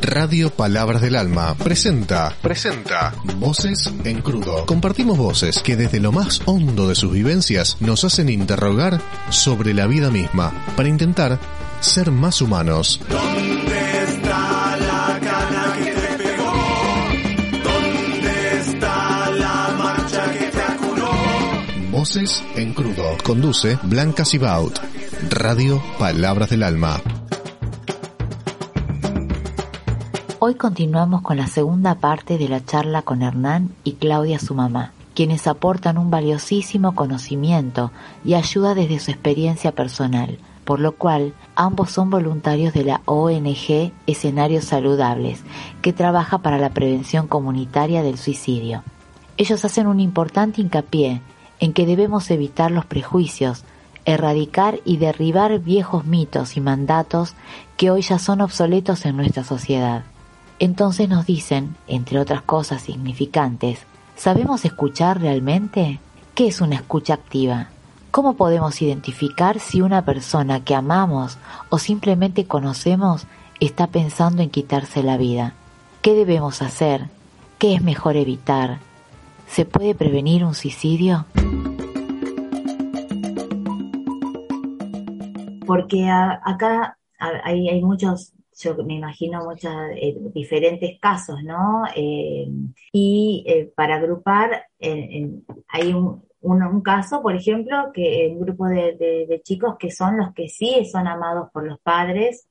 Radio Palabras del Alma presenta, presenta Voces en Crudo. Compartimos voces que desde lo más hondo de sus vivencias nos hacen interrogar sobre la vida misma para intentar ser más humanos. ¿Dónde está la cana que te pegó? ¿Dónde está la marcha que te acunó? Voces en Crudo. Conduce Blanca Sibaut. Radio Palabras del Alma. Hoy continuamos con la segunda parte de la charla con Hernán y Claudia su mamá, quienes aportan un valiosísimo conocimiento y ayuda desde su experiencia personal, por lo cual ambos son voluntarios de la ONG Escenarios Saludables, que trabaja para la prevención comunitaria del suicidio. Ellos hacen un importante hincapié en que debemos evitar los prejuicios, erradicar y derribar viejos mitos y mandatos que hoy ya son obsoletos en nuestra sociedad. Entonces nos dicen, entre otras cosas significantes, ¿sabemos escuchar realmente? ¿Qué es una escucha activa? ¿Cómo podemos identificar si una persona que amamos o simplemente conocemos está pensando en quitarse la vida? ¿Qué debemos hacer? ¿Qué es mejor evitar? ¿Se puede prevenir un suicidio? Porque acá hay muchos, yo me imagino muchos eh, diferentes casos, ¿no? Eh, y eh, para agrupar, hay un, un- un caso, por ejemplo, que un grupo de, de- de chicos que son los que sí son amados por los padres,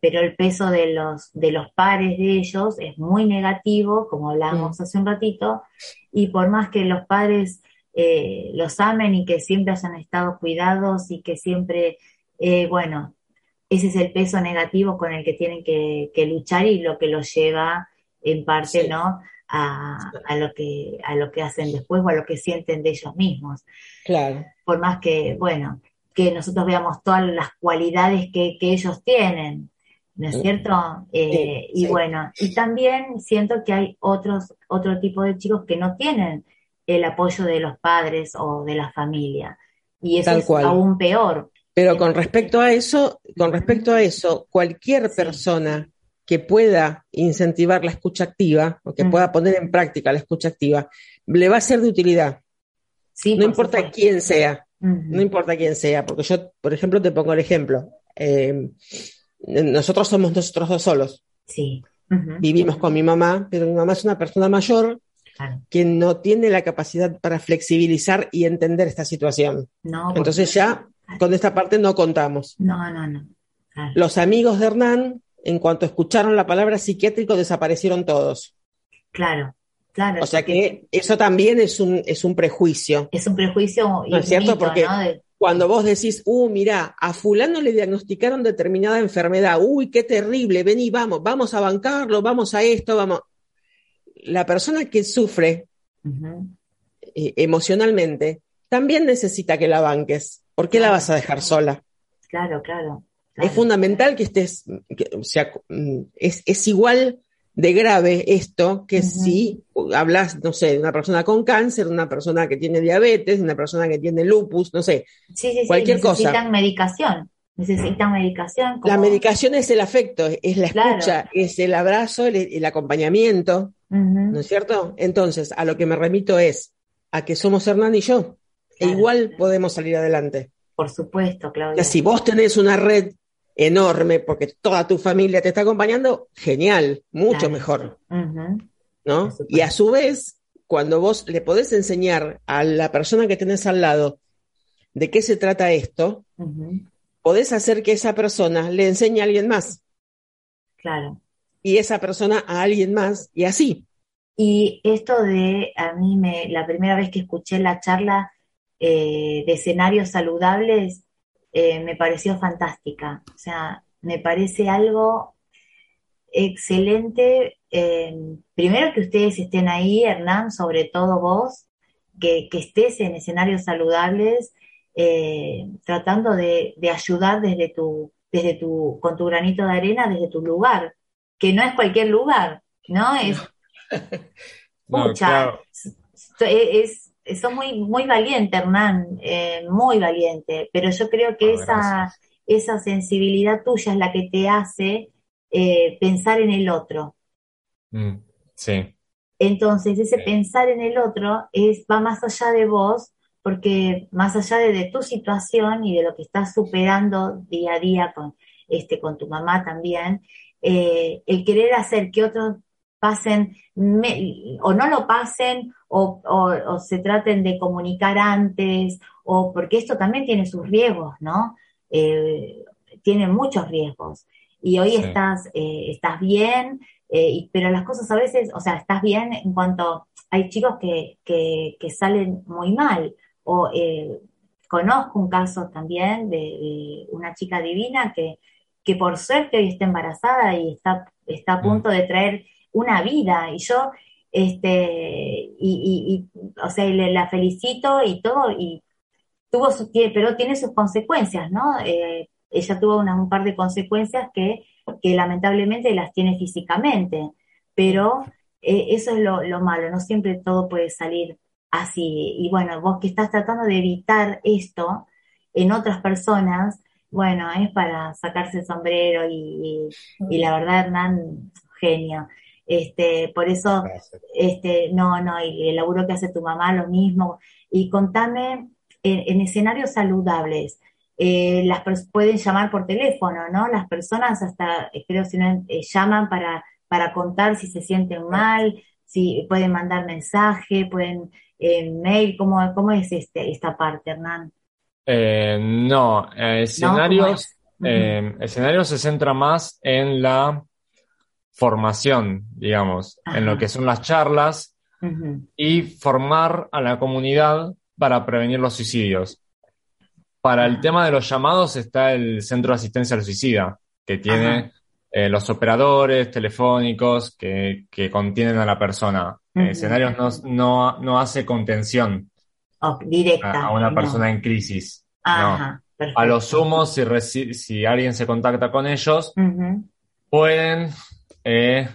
pero el peso de los, de los pares de ellos es muy negativo, como hablábamos hace un ratito, y por más que los padres los amen y que siempre hayan estado cuidados y que siempre, eh, bueno, ese es el peso negativo con el que tienen que, que luchar y lo que los lleva en parte, Sí. ¿no? A, a lo que, a lo que hacen después o a lo que sienten de ellos mismos Claro, por más que, bueno, que nosotros veamos todas las cualidades que, que ellos tienen, ¿no es cierto? Eh, y sí. bueno, y también siento que hay otros, otro tipo de chicos que no tienen el apoyo de los padres o de la familia. Y eso Tal es cual. aún peor. Pero con respecto a eso, con respecto a eso, cualquier persona que pueda incentivar la escucha activa o que Mm. pueda poner en práctica la escucha activa, le va a ser de utilidad. Sí, No por importa supuesto. quién sea, no importa quién sea, porque yo, por ejemplo, te pongo el ejemplo. Eh, nosotros somos nosotros dos solos. Sí. Ujú. Vivimos con mi mamá, pero mi mamá es una persona mayor Claro. que no tiene la capacidad para flexibilizar y entender esta situación. No, Entonces ya con esta parte no contamos. No, no, no. Claro. Los amigos de Hernán, en cuanto escucharon la palabra psiquiátrico, desaparecieron todos. Claro, claro. O sea que eso también es un, es un prejuicio. es un prejuicio No es cierto, porque- ¿no? De- Cuando vos decís, uh, mirá, a fulano le diagnosticaron determinada enfermedad, uy, qué terrible, vení, vamos, vamos a bancarlo, vamos a esto, vamos. La persona que sufre eh, emocionalmente también necesita que la banques. ¿Por qué la vas a dejar sola? Claro, claro. Es fundamental que estés, que- o sea, mm, es, es igual de grave esto que si hablas, no sé, de una persona con cáncer, de una persona que tiene diabetes, de una persona que tiene lupus, no sé. Sí, sí, sí, cualquier cosa. necesitan medicación, necesitan medicación. La medicación es el afecto, es la Claro. escucha, es el abrazo, el, el acompañamiento, ¿no es cierto? Entonces, a lo que me remito es a que somos Hernán y yo. E Claro. igual podemos salir adelante. Por supuesto, Claudia. si vos tenés una red enorme porque toda tu familia te está acompañando, genial, mucho mejor, ¿no? Y a su vez, cuando vos le podés enseñar a la persona que tenés al lado de qué se trata esto, podés hacer que esa persona le enseñe a alguien más Claro. y esa persona a alguien más y así. Y esto de, a mí me, la primera vez que escuché la charla eh, de escenarios saludables, eh, me pareció fantástica. O sea, me parece algo excelente. eh, primero que ustedes estén ahí, Hernán, sobre todo vos, que, que estés en escenarios saludables, tratando de, de ayudar desde tu, desde tu, con tu granito de arena, desde tu lugar, que no es cualquier lugar, ¿no? Claro. es, es- sos muy, muy valiente, Hernán, eh, muy valiente, pero yo creo que Ah, esa, esa sensibilidad tuya es la que te hace eh, pensar en el otro. Mm, sí. Entonces, ese Sí. pensar en el otro es, va más allá de vos, porque más allá de, de tu situación y de lo que estás superando día a día con, este, con tu mamá también, eh, el querer hacer que otros pasen me- o no lo pasen o, o- o se traten de comunicar antes, o porque esto también tiene sus riesgos, ¿no? Eh, tiene muchos riesgos. Y hoy Sí. estás, eh, estás bien, eh, pero las cosas a veces, o sea, estás bien en cuanto hay chicos que, que, que salen muy mal. O conozco un caso también de, de una chica divina que, que por suerte hoy está embarazada y está, está a Mm. punto de traer una vida. Y yo, este, y, o sea, le, la felicito y todo, y tuvo su, pero tiene sus consecuencias, ¿no? Eh, ella tuvo un par de consecuencias que, que lamentablemente las tiene físicamente, pero eh, eso es lo, lo malo, no siempre todo puede salir así. Y bueno, vos que estás tratando de evitar esto en otras personas, bueno, es para sacarse el sombrero y, y- y la verdad, Hernán, genio. Este, por eso Gracias. este, no, no, y el laburo que hace tu mamá, lo mismo. Y contame, en, en escenarios saludables, eh, las pueden llamar por teléfono, ¿no? Las personas hasta, eh, creo, si no, eh, llaman para, para contar si se sienten mal, si pueden mandar mensaje, pueden eh, mail, ¿cómo, cómo es este, esta parte, Hernán? Eh, no, eh, ¿No? ¿Cómo escenarios, es? Escenarios se centra más en la formación, digamos, en lo que son las charlas y formar a la comunidad para prevenir los suicidios. Para el tema de los llamados está el Centro de Asistencia al Suicida, que tiene eh, los operadores telefónicos que, que contienen a la persona. Ujú. escenarios no, no, no hace contención Oh, a, directa, a una no. persona en crisis. Ajá, A lo sumo, si, si alguien se contacta con ellos, pueden eh,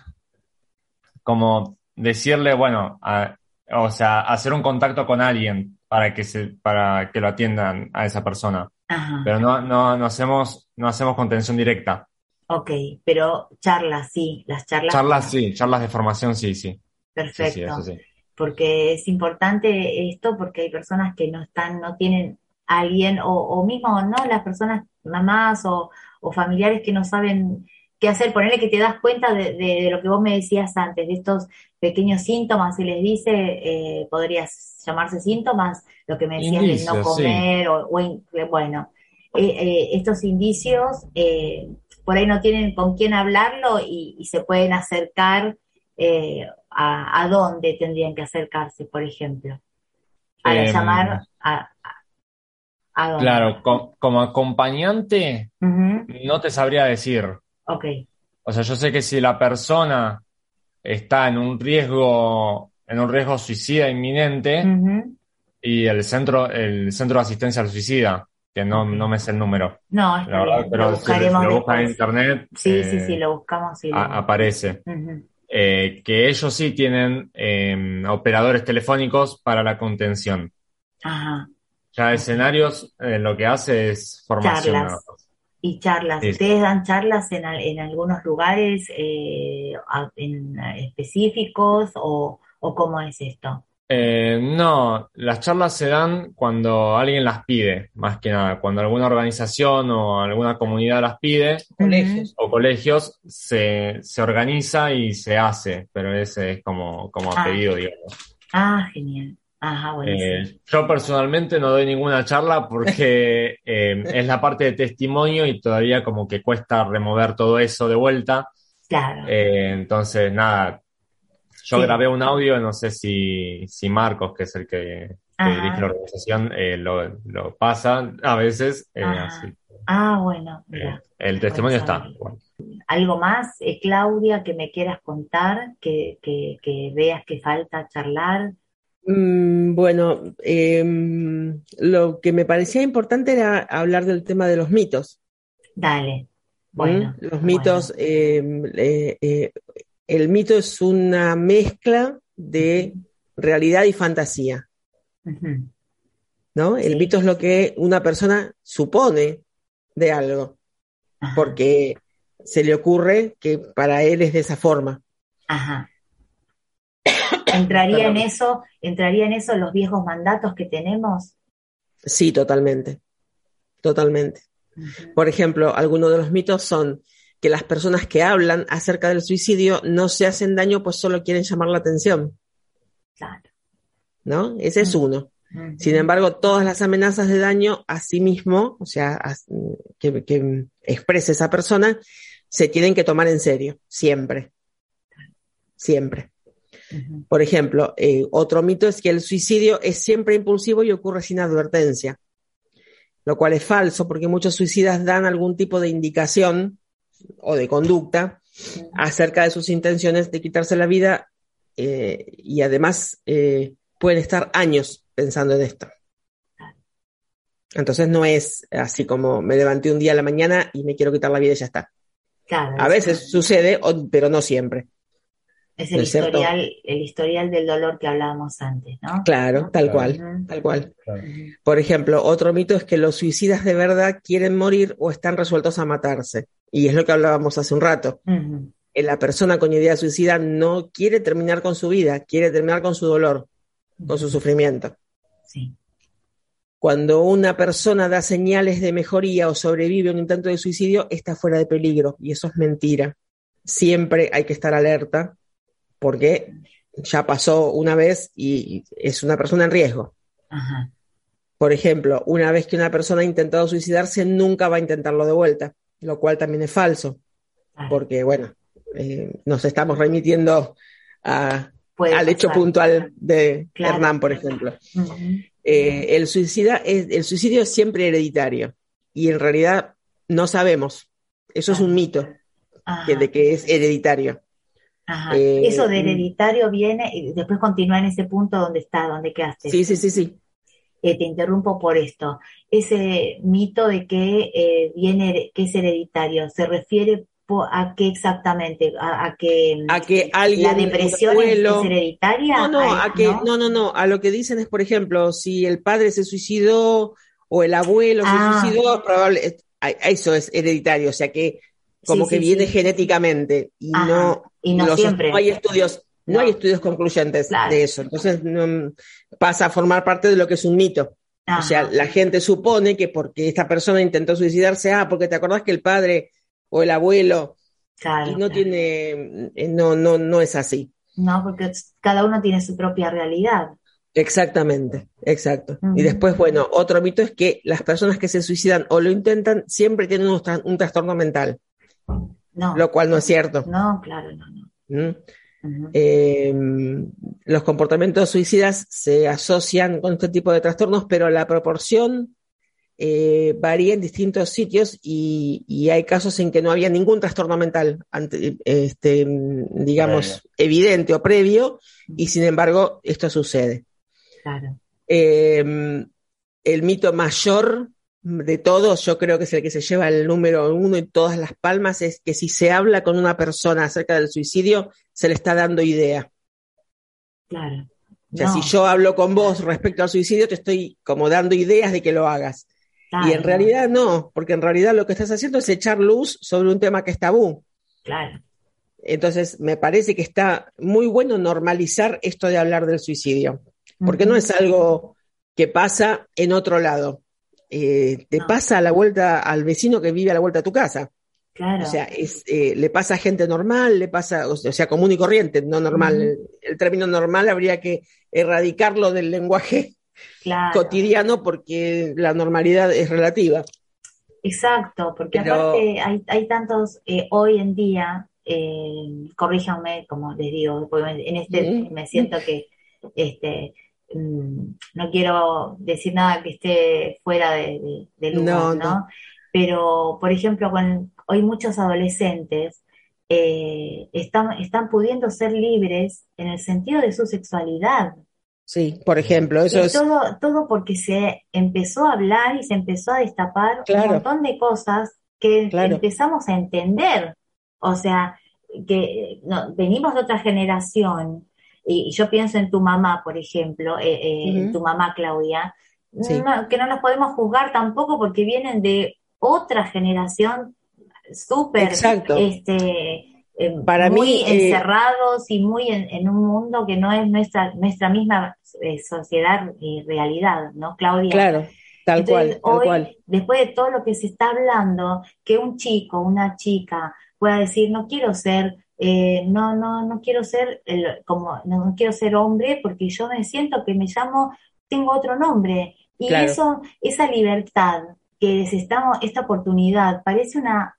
como decirle, bueno, a- o sea, hacer un contacto con alguien para que se, para que lo atiendan a esa persona. Ajá. Pero no, no, no hacemos, no hacemos contención directa. Ok, pero charlas, sí, las charlas. Charlas sí, charlas de formación sí, sí. Sí, sí, Perfecto. eso sí. Porque es importante esto porque hay personas que no están, no tienen a alguien, o, o mismo, ¿no? Las personas, mamás o, o familiares que no saben qué hacer. Ponerle que te das cuenta de, de- de lo que vos me decías antes, de estos pequeños síntomas, se les dice, eh, podrías llamarse síntomas, lo que me decías de no sí. comer, o, o in- bueno, eh, eh, estos indicios eh, por ahí no tienen con quién hablarlo y, y se pueden acercar eh, a, a dónde tendrían que acercarse, por ejemplo. A Em, llamar a, dónde. Claro, co- como acompañante, no te sabría decir. Ok. O sea, yo sé que si la persona está en un riesgo, en un riesgo suicida inminente, y el centro, el centro de asistencia al suicida, que no, no me sé el número, No, está la verdad, bien. pero lo si buscaremos lo buscan en internet, Sí, sí, eh, sí, lo buscamos y lo- a- aparece. Eh, que ellos sí tienen eh, operadores telefónicos para la contención. Ajá. Ya escenarios, eh, lo que hace es formación. Charlas. Y charlas. Sí. ¿Ustedes dan charlas en, al- en algunos lugares eh, en, eh, específicos o, o cómo es esto? Eh, no, las charlas se dan cuando alguien las pide, más que nada, cuando alguna organización o alguna comunidad las pide Colegios. o colegios se, se organiza y se hace, pero ese es como, como a Ah. pedido, digamos. Ah, genial. Ajá, buenísimo. Eh, yo personalmente no doy ninguna charla porque eh, es la parte de testimonio y todavía como que cuesta remover todo eso de vuelta. claro. Eh, entonces, nada, yo Sí. grabé un audio, no sé si, si Marcos, que es el que, que dirige la organización, eh, lo, lo pasa a veces. eh, Ajá. así, Ah, bueno, eh, mira. el testimonio Bueno está. bueno. ¿Algo más, Claudia, que me quieras contar, que, que, que veas que falta charlar? Mm, bueno, em, lo que me parecía importante era hablar del tema de los mitos. Dale. ¿m? Bueno, Los mitos, em, eh, eh, el mito es una mezcla de realidad y fantasía. ¿no? El Sí. mito es lo que una persona supone de algo, Ajá. porque se le ocurre que para él es de esa forma. Ajá. ¿Entraría en eso, entraría en eso los viejos mandatos que tenemos? Sí, totalmente. Totalmente. Por ejemplo, algunos de los mitos son que las personas que hablan acerca del suicidio no se hacen daño, pues solo quieren llamar la atención, Claro. ¿no? Ese es uno. Sin embargo, todas las amenazas de daño a sí mismo, o sea, a- que, que exprese esa persona, se tienen que tomar en serio, siempre. Siempre. Por ejemplo, eh, otro mito es que el suicidio es siempre impulsivo y ocurre sin advertencia, lo cual es falso porque muchos suicidas dan algún tipo de indicación o de conducta acerca de sus intenciones de quitarse la vida eh, y además eh, pueden estar años pensando en esto. Entonces no es así como me levanté un día a la mañana y me quiero quitar la vida y ya está. Claro, A es- veces sucede, pero no siempre. Es ¿no el cierto? historial, el historial del dolor que hablábamos antes, ¿no? Claro, tal Claro. cual, tal cual. Claro. Por ejemplo, otro mito es que los suicidas de verdad quieren morir o están resueltos a matarse. Y es lo que hablábamos hace un rato. Eh, La persona con idea suicida no quiere terminar con su vida, quiere terminar con su dolor, con su sufrimiento. Sí. Cuando una persona da señales de mejoría o sobrevive a un intento de suicidio, está fuera de peligro. Y eso es mentira. Siempre hay que estar alerta porque ya pasó una vez y es una persona en riesgo. Ajá. Por ejemplo, una vez que una persona ha intentado suicidarse, nunca va a intentarlo de vuelta, lo cual también es falso, Claro. porque, bueno, eh, nos estamos remitiendo a- al hecho pasar. puntual de Claro. Hernán, por ejemplo. Eh, el, suicida es, el suicidio es siempre hereditario y en realidad no sabemos. Eso es un mito que, de que es hereditario. Ajá. eh, Eso de mm. hereditario viene y después continúa en ese punto donde está, donde quedaste. Sí, sí, sí, sí. Eh, te interrumpo por esto. Ese mito de que eh, viene, que es hereditario, ¿se refiere a qué exactamente? ¿A, a que A que alguien, la depresión abuelo- es, hereditaria? No, no, Ay, a que, no, no, no, a lo que dicen es, por ejemplo, si el padre se suicidó o el abuelo Ah. se suicidó, probable, es- a- eso es hereditario, o sea que como Sí, que sí, viene sí. genéticamente y Ajá, no, y no los- siempre. hay estudios, no, No. hay estudios concluyentes Claro. de eso, entonces no, pasa a formar parte de lo que es un mito. O sea, la gente supone que porque esta persona intentó suicidarse, ah, porque te acordás que el padre o el abuelo, Claro, y no claro. tiene, eh, no, no, no es así. No, porque cada uno tiene su propia realidad. Exactamente, exacto. Y después, bueno, otro mito es que las personas que se suicidan o lo intentan siempre tienen un, tra- un trastorno mental, No, lo cual no es cierto. no, claro, no, no. ¿Mm? Eh, los comportamientos suicidas se asocian con este tipo de trastornos, pero la proporción eh, varía en distintos sitios y, y hay casos en que no había ningún trastorno mental, ante- este, digamos, evidente o previo, y sin embargo esto sucede. Claro. Eh, el mito mayor de todos, yo creo que es el que se lleva el número uno y todas las palmas, es que si se habla con una persona acerca del suicidio, se le está dando idea. Claro. O sea, No, si yo hablo con vos respecto al suicidio, te estoy como dando ideas de que lo hagas. claro, y en realidad no, porque en realidad lo que estás haciendo es echar luz sobre un tema que es tabú. Claro. Entonces, me parece que está muy bueno normalizar esto de hablar del suicidio, porque no es algo que pasa en otro lado. Eh, te No. pasa a la vuelta al vecino que vive a la vuelta de tu casa. Claro. O sea, es, eh, le pasa a gente normal, le pasa, o sea, común y corriente, no normal. El, el término normal habría que erradicarlo del lenguaje claro. cotidiano porque la normalidad es relativa. Exacto, porque Pero- aparte hay, hay tantos eh, hoy en día, eh, corríjanme, como les digo, en este me siento que este no quiero decir nada que esté fuera de, de- lugar, No, ¿no? no. Pero, por ejemplo, con, hoy muchos adolescentes eh, están, están pudiendo ser libres en el sentido de su sexualidad. Sí, por ejemplo, eso Y es. todo, todo porque se empezó a hablar y se empezó a destapar Claro. un montón de cosas que Claro. empezamos a entender. O sea, que no, venimos de otra generación, y, yo pienso en tu mamá, por ejemplo, eh, eh, en tu mamá Claudia, Sí. no- que no nos podemos juzgar tampoco porque vienen de otra generación súper este, eh, Para muy mí, encerrados y muy en, en un mundo que no es nuestra, nuestra misma sociedad y realidad, ¿no, Claudia? Claro, tal Entonces, cual, tal hoy, cual. después de todo lo que se está hablando, que un chico, una chica pueda decir, no quiero ser, eh, no, no, no quiero ser el- como, no, no quiero ser hombre porque yo me siento que me llamo, tengo otro nombre. Y Claro. eso, esa libertad que les estamos, esta oportunidad, parece una,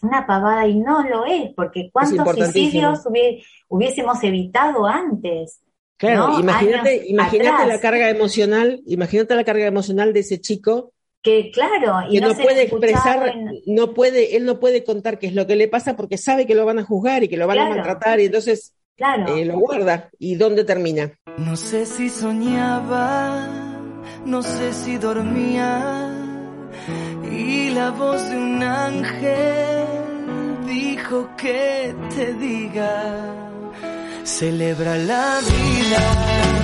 una pavada y no lo es, porque cuántos suicidios hubie- hubiésemos evitado antes. Claro, ¿no? imagínate, Años imagínate atrás. la carga emocional, imagínate la carga emocional de ese chico Que claro, y que no puede expresar, en- no puede, él no puede contar qué es lo que le pasa porque sabe que lo van a juzgar y que lo van a maltratar y entonces Claro. eh, lo guarda. ¿Y dónde termina? No sé si soñaba, no sé si dormía. Y la voz de un ángel dijo que te diga, celebra la vida.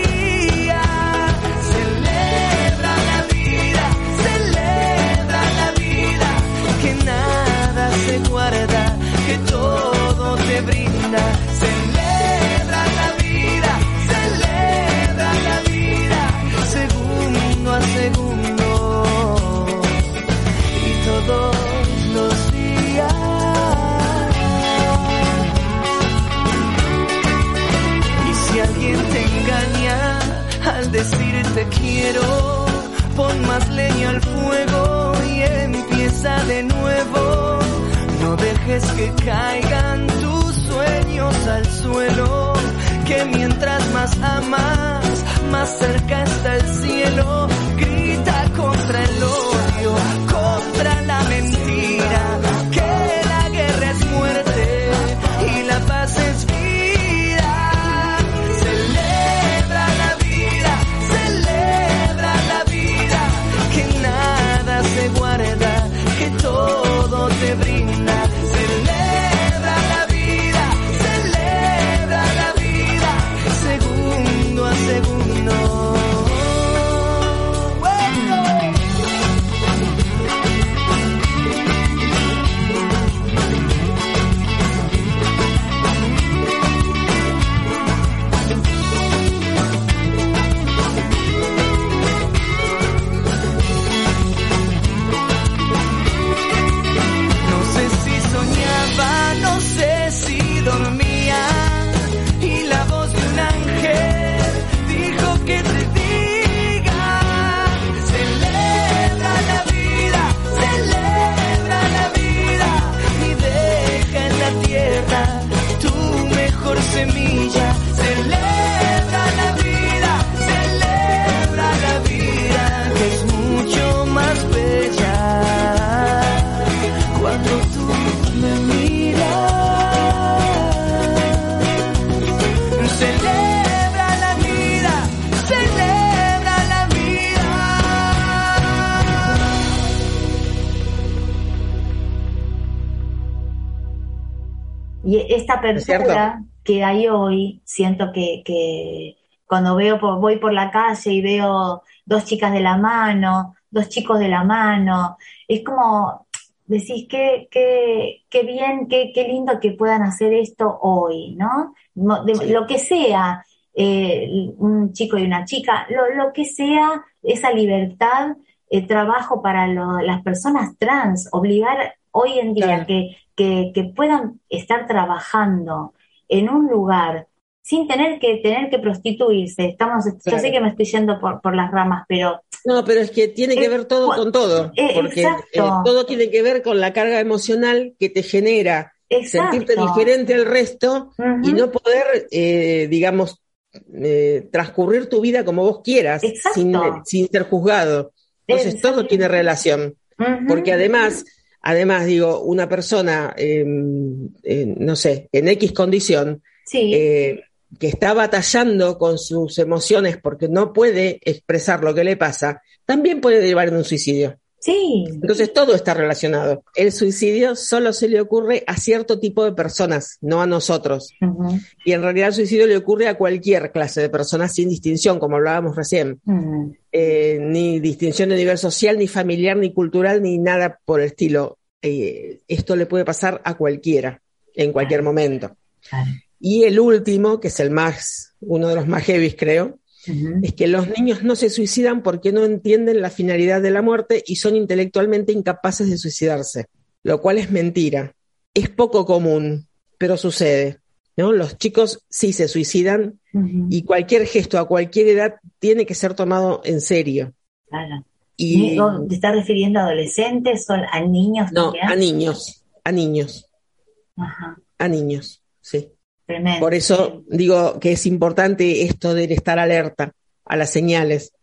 brinda, Y esta apertura que hay hoy, siento que, que cuando veo por, voy por la calle y veo dos chicas de la mano, dos chicos de la mano, es como decís qué, qué, qué bien, qué, qué lindo que puedan hacer esto hoy, ¿no? Mo- de- Sí. Lo que sea, eh, un chico y una chica, lo, lo que sea, esa libertad, eh, trabajo para lo- las personas trans, obligar hoy en día Claro. que, que, que puedan estar trabajando en un lugar sin tener que tener que prostituirse. Estamos, yo sé que me estoy yendo por, por las ramas, pero No, pero es que tiene que Eh, ver todo con todo, eh, porque exacto. eh, todo tiene que ver con la carga emocional que te genera exacto. sentirte diferente al resto y no poder, digamos, transcurrir tu vida como vos quieras, sin, sin, ser juzgado. Entonces todo tiene relación. Porque además, además, digo, una persona, em, no sé, en X condición, eh, que está batallando con sus emociones porque no puede expresar lo que le pasa, también puede derivar en un suicidio. Sí. Entonces todo está relacionado. El suicidio solo se le ocurre a cierto tipo de personas, no a nosotros. Y en realidad el suicidio le ocurre a cualquier clase de personas sin distinción, como hablábamos recién. Eh, ni distinción de nivel social, ni familiar, ni cultural, ni nada por el estilo. Eh, esto le puede pasar a cualquiera, en cualquier momento. Y el último, que es el más, uno de los más heavy, creo, es que los niños no se suicidan porque no entienden la finalidad de la muerte y son intelectualmente incapaces de suicidarse, lo cual es mentira. Es poco común, pero sucede. ¿no? Los chicos sí se suicidan y cualquier gesto a cualquier edad tiene que ser tomado en serio. Claro. Y, ¿Te estás refiriendo a adolescentes o a niños? No, a niños, a niños. A niños, sí. Por eso digo que es importante esto de estar alerta a las señales,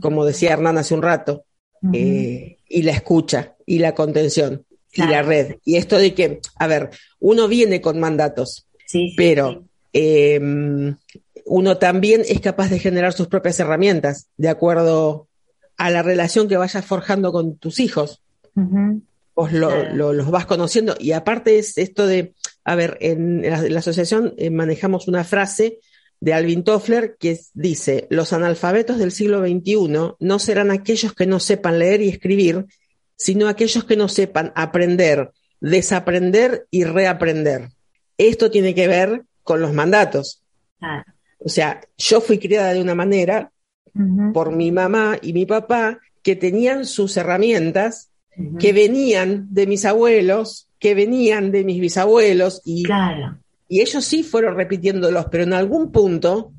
como decía Hernán hace un rato, eh, y la escucha, y la contención, y la red. Y esto de que, a ver, uno viene con mandatos, pero em, uno también es capaz de generar sus propias herramientas de acuerdo a la relación que vayas forjando con tus hijos. Vos los vas conociendo. Y aparte es esto de a ver, en la, asociación eh, manejamos una frase de Alvin Toffler que dice, los analfabetos del siglo XXI no serán aquellos que no sepan leer y escribir, sino aquellos que no sepan aprender, desaprender y reaprender. Esto tiene que ver con los mandatos. O sea, yo fui criada de una manera por mi mamá y mi papá que tenían sus herramientas que venían de mis abuelos, que venían de mis bisabuelos y, y ellos sí fueron repitiéndolos, pero en algún punto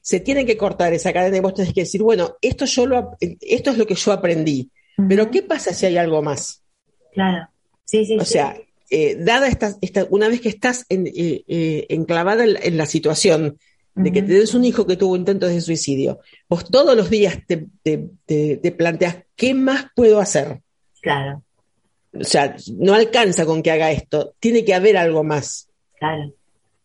se tiene que cortar esa cadena y vos tenés que decir, bueno, esto, yo lo, esto es lo que yo aprendí, pero ¿qué pasa si hay algo más? Claro, sí, sí. O sea, eh, dada esta, esta, una vez que estás en, eh, eh, enclavada en, la situación de que tenés un hijo que tuvo intentos de suicidio, vos todos los días te, te, te planteas, ¿qué más puedo hacer? Claro o sea, no alcanza con que haga esto, tiene que haber algo más. Claro.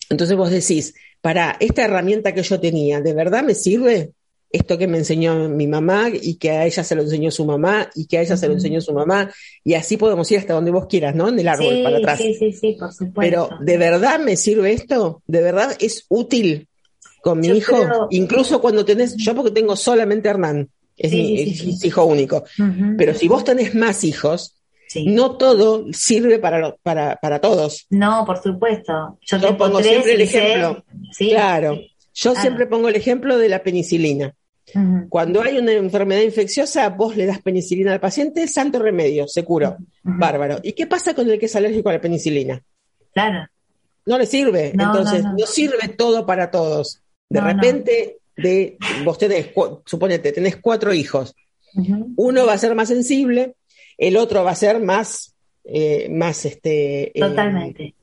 Entonces vos decís, para esta herramienta que yo tenía, ¿de verdad me sirve? Esto que me enseñó mi mamá y que a ella se lo enseñó su mamá y que a ella se lo enseñó su mamá y así podemos ir hasta donde vos quieras, ¿no? En el árbol para atrás. Sí, sí, sí, por supuesto. Pero ¿de verdad me sirve esto? ¿De verdad es útil con mi hijo? Incluso cuando tenés, yo porque tengo solamente Hernán, es mi hijo único, pero si vos tenés más hijos, no todo sirve para, para, para, todos. No, por supuesto. Yo, pongo siempre el ejemplo. claro. Yo siempre pongo el ejemplo de la penicilina. Cuando hay una enfermedad infecciosa, vos le das penicilina al paciente, santo remedio, se curó. Bárbaro. ¿Y qué pasa con el que es alérgico a la penicilina? Claro. No le sirve. Entonces, no, sirve todo para todos. De repente, de, vos tenés, suponete, tenés cuatro hijos. Uno va a ser más sensible, el otro va a ser más, eh, más este. Eh, Totalmente.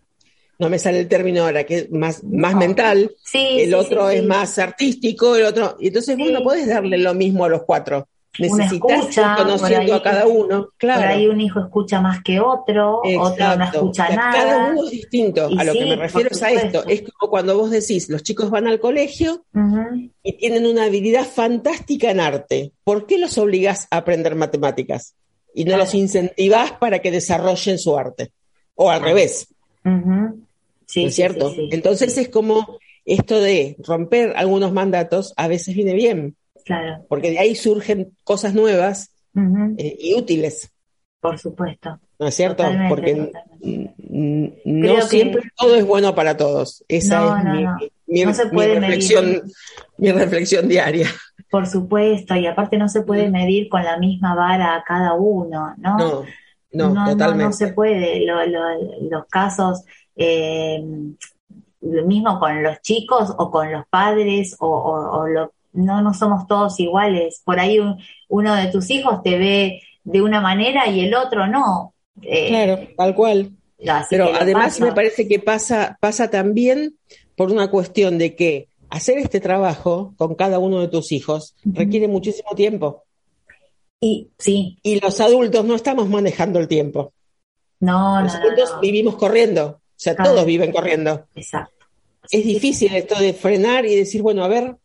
no me sale el término ahora, que es más, más mental. Sí, el otro es más artístico, el otro. Entonces vos no podés darle lo mismo a los cuatro. Necesitas escucha, conociendo a cada uno. Claro. Por ahí un hijo escucha más que otro, otro no escucha nada. Cada uno es distinto. a lo que me refiero es a esto. Es como cuando vos decís, los chicos van al colegio y tienen una habilidad fantástica en arte. ¿Por qué los obligás a aprender matemáticas? Y no los incentivas para que desarrollen su arte. O al revés. sí, es cierto? Entonces es como esto de romper algunos mandatos a veces viene bien. Claro. Porque de ahí surgen cosas nuevas eh, y útiles. Por supuesto. ¿No es cierto? Porque no siempre todo es bueno para todos. Esa es mi, reflexión, mi reflexión diaria. Por supuesto, y aparte no se puede mm. medir con la misma vara a cada uno, ¿no? No, no, totalmente. No, se puede. los casos, eh, lo mismo con los chicos o con los padres, o, no, no somos todos iguales. Por ahí uno de tus hijos te ve de una manera y el otro no. Eh, claro, tal cual. Pero además me parece que pasa, pasa también por una cuestión de que hacer este trabajo con cada uno de tus hijos requiere muchísimo tiempo. Y sí. Y los adultos no estamos manejando el tiempo. No, los no, adultos vivimos corriendo. O sea, todos viven corriendo. Exacto. Es difícil esto de frenar y decir, bueno, a ver,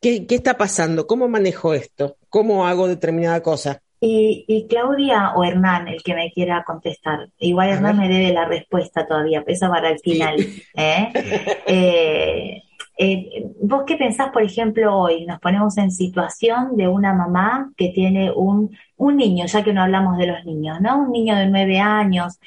¿qué, ¿qué, está pasando? ¿Cómo manejo esto? ¿Cómo hago determinada cosa? Y, y, Claudia o Hernán, el que me quiera contestar. Igual Hernán me debe la respuesta todavía, esa para el final. ¿eh? eh, eh, ¿Vos qué pensás, por ejemplo, hoy? Nos ponemos en situación de una mamá que tiene un, un niño, ya que no hablamos de los niños, ¿no? Un niño de nueve años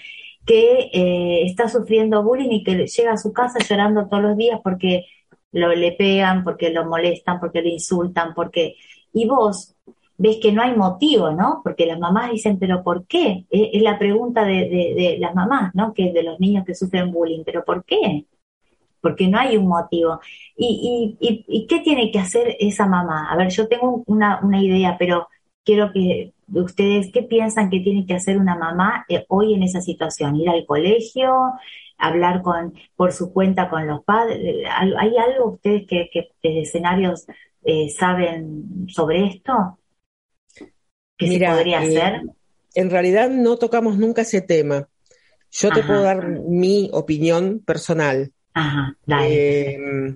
que eh, está sufriendo bullying y que llega a su casa llorando todos los días porque lo, le pegan, porque lo molestan, porque lo insultan, porque... Y vos ves que no hay motivo, ¿no? Porque las mamás dicen, pero ¿por qué? Es, la pregunta de, de, de, las mamás, ¿no? Que de los niños que sufren bullying, pero ¿por qué? Porque no hay un motivo. ¿Y, y, y, y qué tiene que hacer esa mamá? A ver, yo tengo una, una idea, pero quiero que ustedes, ¿qué piensan que tiene que hacer una mamá eh, hoy en esa situación? ¿Ir al colegio? ¿Hablar con, por su cuenta con los padres? ¿Hay algo ustedes que, que desde escenarios eh, saben sobre esto? ¿Qué Mira, se podría eh, hacer? En realidad no tocamos nunca ese tema. Yo te puedo dar mi opinión personal. Ajá, dale. Eh,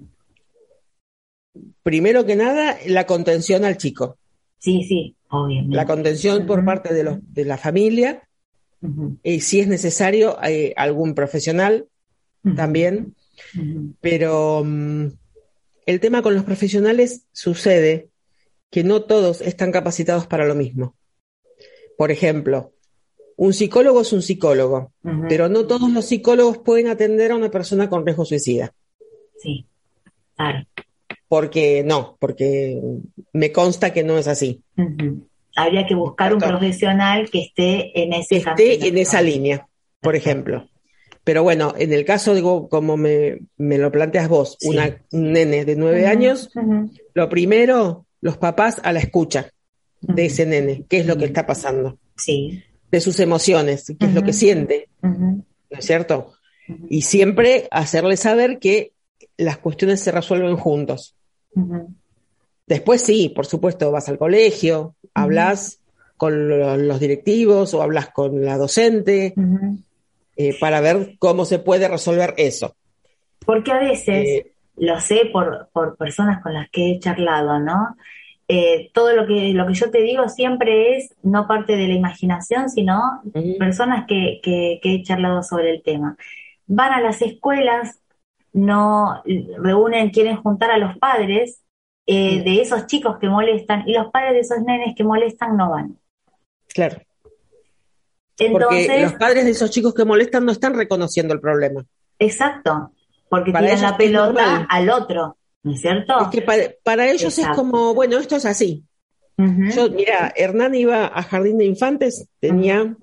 primero que nada, la contención al chico. sí, sí, obviamente. La contención por parte de, los, de la familia. Y si es necesario, eh, algún profesional también. Pero mm, el tema con los profesionales sucede que no todos están capacitados para lo mismo. Por ejemplo, un psicólogo es un psicólogo, pero no todos los psicólogos pueden atender a una persona con riesgo suicida. Sí, claro. Porque no, porque me consta que no es así. Habría que buscar un profesional que esté en ese Esté en esa línea, por ejemplo. Pero bueno, en el caso de go- como me, me lo planteas vos, Sí. una, un nene de nueve años, lo primero, los papás a la escucha de ese nene, qué es lo que está pasando, Sí. De sus emociones, qué es lo que siente, ¿no es cierto? Y siempre hacerle saber que las cuestiones se resuelven juntos. Después sí, por supuesto, vas al colegio, hablas con lo- los directivos o hablas con la docente eh, para ver cómo se puede resolver eso. Porque a veces, Eh, lo sé por, por personas con las que he charlado, ¿no? Eh, todo lo que, lo que yo te digo siempre es no parte de la imaginación, sino personas que, que, que he charlado sobre el tema. Van a las escuelas, no reúnen, quieren juntar a los padres eh, Mm. de esos chicos que molestan y los padres de esos nenes que molestan no van. claro, porque Entonces, los padres de esos chicos que molestan no están reconociendo el problema. exacto, porque Para tiran la pelota al otro, ¿no es cierto? Es que para, para ellos Exacto. es como, bueno, esto es así. Yo, mira, Hernán iba a Jardín de Infantes, tenía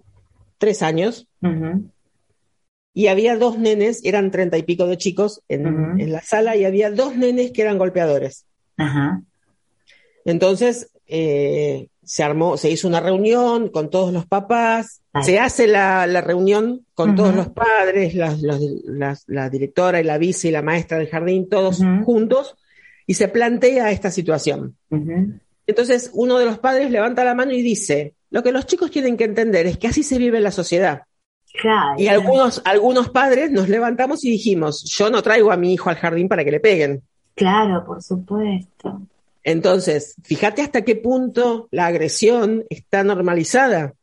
tres años, y había dos nenes, eran treinta y pico de chicos en, en la sala, y había dos nenes que eran golpeadores. Ajá, Entonces, eh, se armó, se hizo una reunión con todos los papás, se hace la, la reunión con todos los padres, las- los- las- la directora y la vice y la maestra del jardín, todos juntos, y se plantea esta situación. Entonces, uno de los padres levanta la mano y dice, lo que los chicos tienen que entender es que así se vive en la sociedad. claro, Y algunos, algunos padres nos levantamos y dijimos, yo no traigo a mi hijo al jardín para que le peguen. claro, por supuesto. Entonces, fíjate hasta qué punto la agresión está normalizada.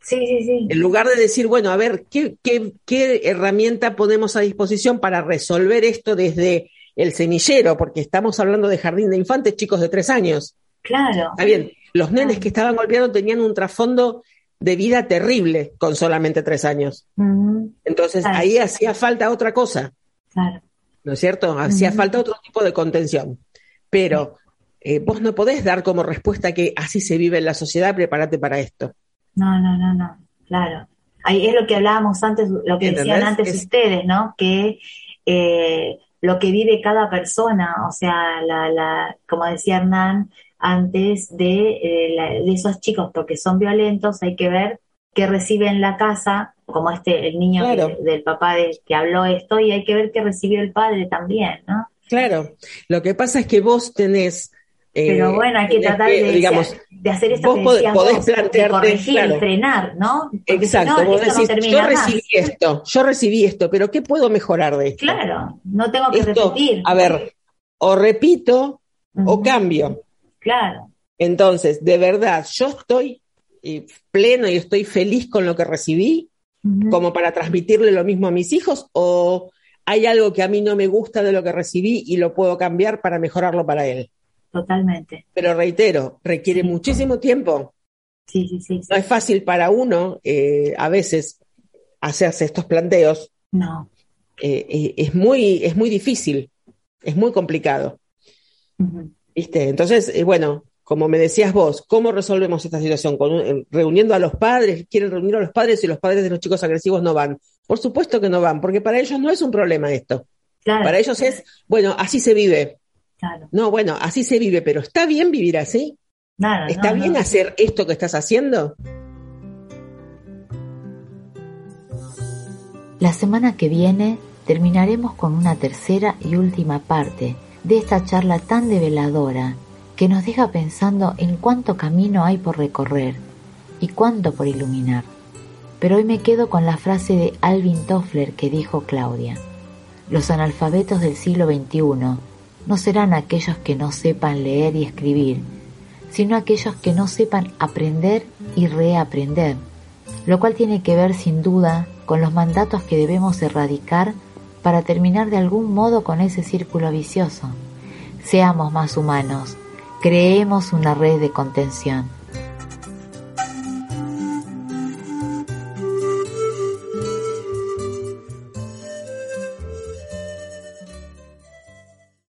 Sí, sí, sí. En lugar de decir, bueno, a ver, ¿qué, qué, qué herramienta ponemos a disposición para resolver esto desde el semillero? Porque estamos hablando de jardín de infantes, chicos de tres años. Claro. Está bien, los nenes que estaban golpeando tenían un trasfondo de vida terrible con solamente tres años. Entonces, Claro. ahí hacía falta otra cosa. Claro. ¿no es cierto? Hacía falta otro tipo de contención. Pero eh, vos no podés dar como respuesta que así se vive en la sociedad, prepárate para esto. No, no, no, no. Claro. Ahí es lo que hablábamos antes, lo que decían antes Es- ustedes, ¿no? Que eh, lo que vive cada persona, o sea, la, la, como decía Hernán antes, de, eh, la- de esos chicos, porque son violentos, hay que ver qué recibe en la casa, como este, el niño que- del papá de- que habló esto, y hay que ver qué recibió el padre también, ¿no? Claro, lo que pasa es que vos tenés pero eh, bueno, hay que tratar de, digamos, de hacer vos podés, corregir y frenar, ¿no? Exacto, vos decís, yo recibí esto, yo recibí esto, pero ¿qué puedo mejorar de esto? Claro, no tengo que repetir. A ver, o repito o cambio. Claro. Entonces, de verdad, yo estoy pleno y estoy feliz con lo que recibí, como para transmitirle lo mismo a mis hijos, o hay algo que a mí no me gusta de lo que recibí y lo puedo cambiar para mejorarlo para él. Totalmente. Pero reitero, requiere muchísimo tiempo. Sí, sí, sí, No es fácil para uno eh, a veces hacerse estos planteos. No. Eh, eh, es, muy, es muy difícil, es muy complicado. ¿Viste? Entonces, bueno, como me decías vos, ¿cómo resolvemos esta situación? Con, reuniendo a los padres, quieren reunir a los padres y los padres de los chicos agresivos no van. Por supuesto que no van, porque para ellos no es un problema esto. Para ellos es, bueno, así se vive. No, bueno, así se vive, pero ¿está bien vivir así? ¿Está bien hacer esto que estás haciendo? La semana que viene terminaremos con una tercera y última parte de esta charla tan develadora que nos deja pensando en cuánto camino hay por recorrer y cuánto por iluminar. Pero hoy me quedo con la frase de Alvin Toffler que dijo Claudia. Los analfabetos del siglo XXI no serán aquellos que no sepan leer y escribir, sino aquellos que no sepan aprender y reaprender, lo cual tiene que ver sin duda con los mandatos que debemos erradicar para terminar de algún modo con ese círculo vicioso. Seamos más humanos, creemos una red de contención.